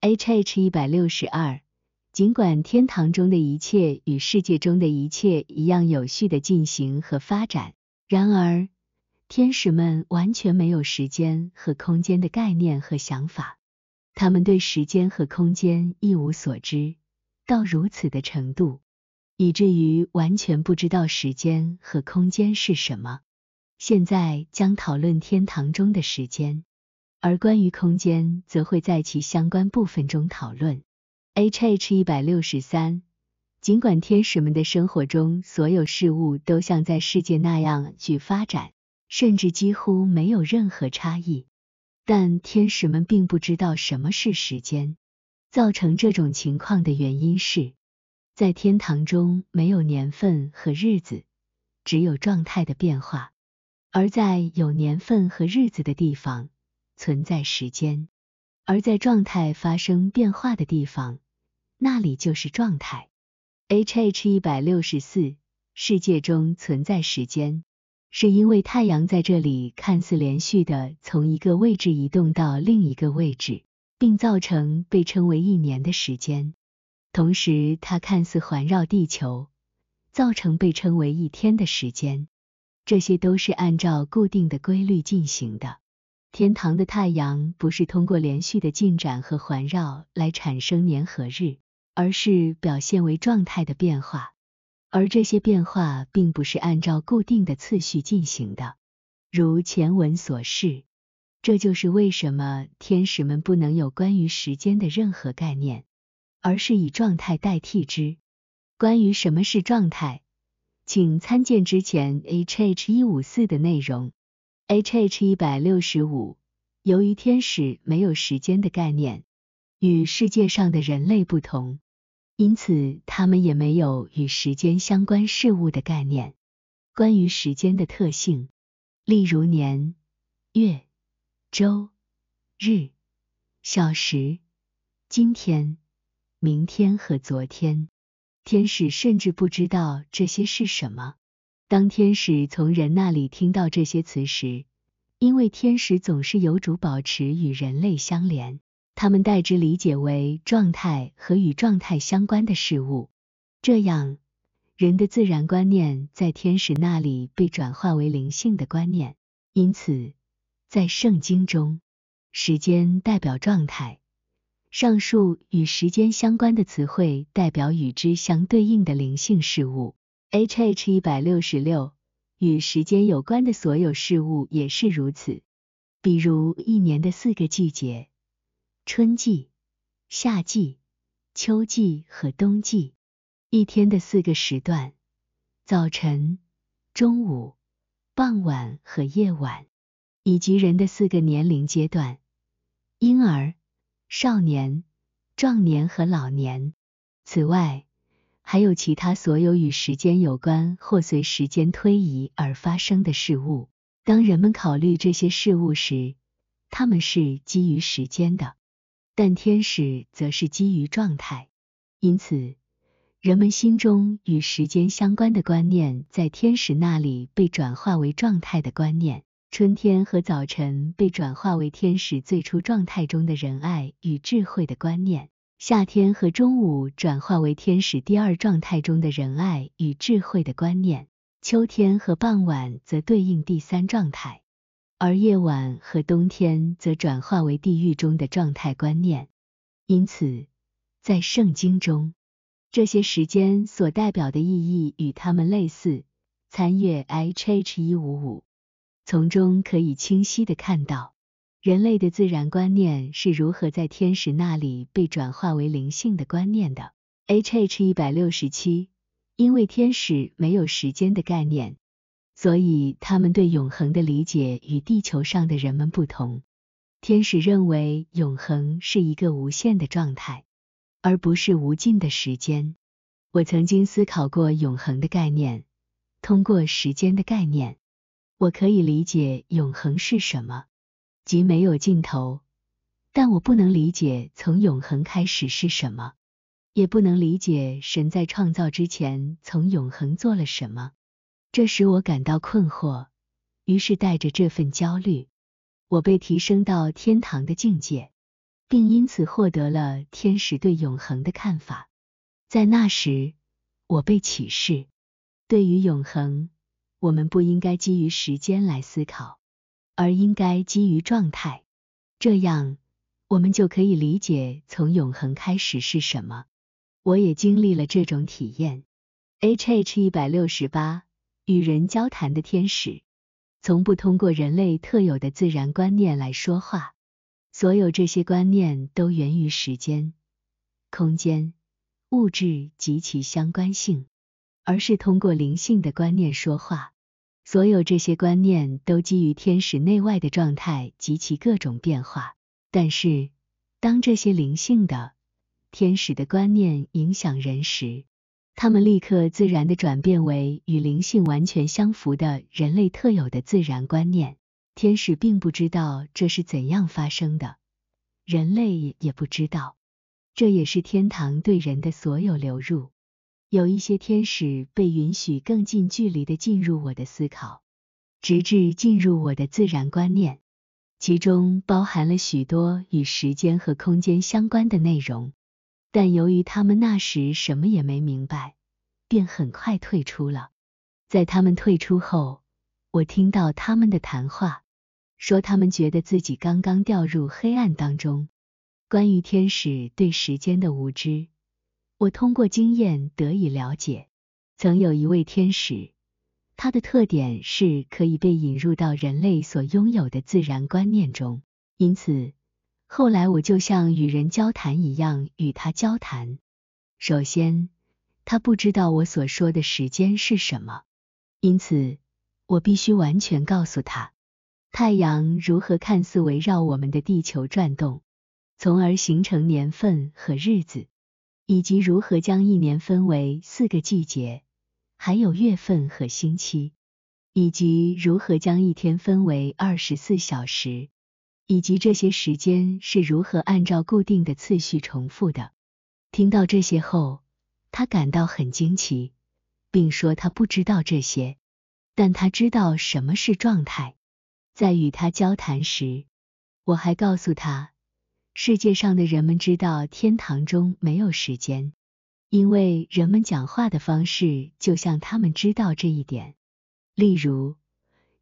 H H 一百六十二，尽管天堂中的一切与世界中的一切一样有序的进行和发展，然而天使们完全没有时间和空间的概念和想法，他们对时间和空间一无所知，到如此的程度，以至于完全不知道时间和空间是什么。现在将讨论天堂中的时间。而关于空间，则会在其相关部分中讨论。H H 一百六十三，尽管天使们的生活中所有事物都像在世界那样去发展，甚至几乎没有任何差异，但天使们并不知道什么是时间。造成这种情况的原因是，在天堂中没有年份和日子，只有状态的变化；而在有年份和日子的地方，存在时间，而在状态发生变化的地方，那里就是状态。H H 一百六十四，世界中存在时间，是因为太阳在这里看似连续的从一个位置移动到另一个位置，并造成被称为一年的时间。同时，它看似环绕地球，造成被称为一天的时间。这些都是按照固定的规律进行的。天堂的太阳不是通过连续的进展和环绕来产生年和日，而是表现为状态的变化，而这些变化并不是按照固定的次序进行的。如前文所示，这就是为什么天使们不能有关于时间的任何概念，而是以状态代替之。关于什么是状态，请参见之前 H H 一五四的内容。H H 一百六十五，由于天使没有时间的概念，与世界上的人类不同，因此他们也没有与时间相关事物的概念。关于时间的特性，例如年、月、周、日、小时、今天、明天和昨天，天使甚至不知道这些是什么。当天使从人那里听到这些词时，因为天使总是有主保持与人类相连，他们代之理解为状态和与状态相关的事物。这样，人的自然观念在天使那里被转化为灵性的观念。因此，在圣经中，时间代表状态，上述与时间相关的词汇代表与之相对应的灵性事物。H H 一百六十六，与时间有关的所有事物也是如此，比如一年的四个季节：春季、夏季、秋季和冬季；一天的四个时段：早晨、中午、傍晚和夜晚；以及人的四个年龄阶段：婴儿、少年、壮年和老年。此外，还有其他所有与时间有关或随时间推移而发生的事物。当人们考虑这些事物时，他们是基于时间的，但天使则是基于状态。因此，人们心中与时间相关的观念在天使那里被转化为状态的观念。春天和早晨被转化为天使最初状态中的仁爱与智慧的观念。夏天和中午转化为天使第二状态中的仁爱与智慧的观念，秋天和傍晚则对应第三状态，而夜晚和冬天则转化为地狱中的状态观念。因此，在圣经中，这些时间所代表的意义与它们类似。参阅 H H 一五五，从中可以清晰的看到。人类的自然观念是如何在天使那里被转化为灵性的观念的？H H 一百六十七，因为天使没有时间的概念，所以他们对永恒的理解与地球上的人们不同。天使认为永恒是一个无限的状态，而不是无尽的时间。我曾经思考过永恒的概念，通过时间的概念，我可以理解永恒是什么。即没有尽头，但我不能理解从永恒开始是什么，也不能理解神在创造之前从永恒做了什么。这使我感到困惑，于是带着这份焦虑，我被提升到天堂的境界。并因此获得了天使对永恒的看法。在那时，我被启示，对于永恒，我们不应该基于时间来思考，而应该基于状态。这样，我们就可以理解从永恒开始是什么。我也经历了这种体验。H H 一百六十八，与人交谈的天使，从不通过人类特有的自然观念来说话。所有这些观念都源于时间、空间、物质及其相关性，而是通过灵性的观念说话。所有这些观念都基于天使内外的状态及其各种变化。但是，当这些灵性的天使的观念影响人时，他们立刻自然的转变为与灵性完全相符的人类特有的自然观念。天使并不知道这是怎样发生的，人类也不知道。这也是天堂对人的所有流入。有一些天使被允许更近距离的进入我的思考，直至进入我的自然观念，其中包含了许多与时间和空间相关的内容。但由于他们那时什么也没明白，便很快退出了。在他们退出后，我听到他们的谈话，说他们觉得自己刚刚掉入黑暗当中。关于天使对时间的无知，我通过经验得以了解。曾有一位天使，他的特点是可以被引入到人类所拥有的自然观念中，因此。后来我就像与人交谈一样与他交谈。首先，他不知道我所说的时间是什么，因此我必须完全告诉他太阳如何看似围绕我们的地球转动，从而形成年份和日子，以及如何将一年分为四个季节，还有月份和星期，以及如何将一天分为二十四小时。以及这些时间是如何按照固定的次序重复的。听到这些后，他感到很惊奇，并说他不知道这些，但他知道什么是状态。在与他交谈时，我还告诉他，世界上的人们知道天堂中没有时间，因为人们讲话的方式就像他们知道这一点。例如。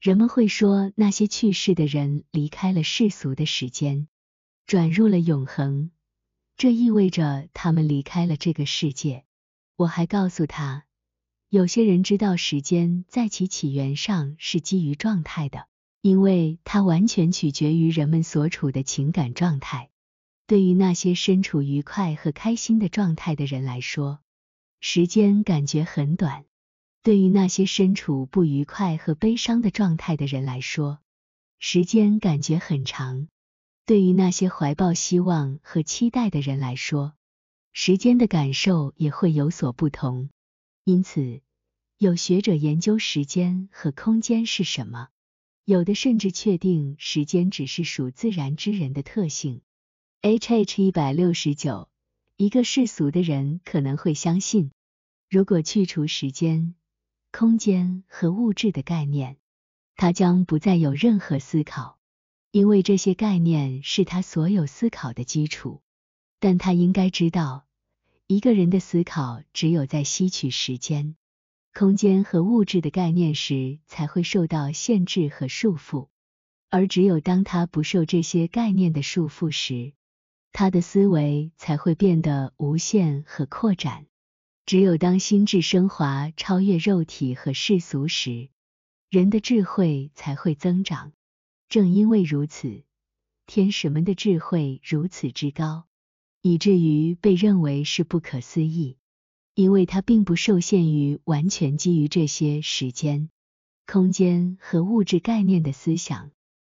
人们会说，那些去世的人离开了世俗的时间，转入了永恒，这意味着他们离开了这个世界。我还告诉他，有些人知道时间在其起源上是基于状态的，因为它完全取决于人们所处的情感状态。对于那些身处愉快和开心的状态的人来说，时间感觉很短。对于那些身处不愉快和悲伤的状态的人来说，时间感觉很长；对于那些怀抱希望和期待的人来说，时间的感受也会有所不同。因此，有学者研究时间和空间是什么，有的甚至确定时间只是属自然之人的特性。H H 一百六十九，一个世俗的人可能会相信，如果去除时间。空间和物质的概念，他将不再有任何思考，因为这些概念是他所有思考的基础。但他应该知道，一个人的思考只有在吸取时间、空间和物质的概念时，才会受到限制和束缚；而只有当他不受这些概念的束缚时，他的思维才会变得无限和扩展。只有当心智升华超越肉体和世俗时，人的智慧才会增长。正因为如此，天使们的智慧如此之高，以至于被认为是不可思议，因为它并不受限于完全基于这些时间、空间和物质概念的思想。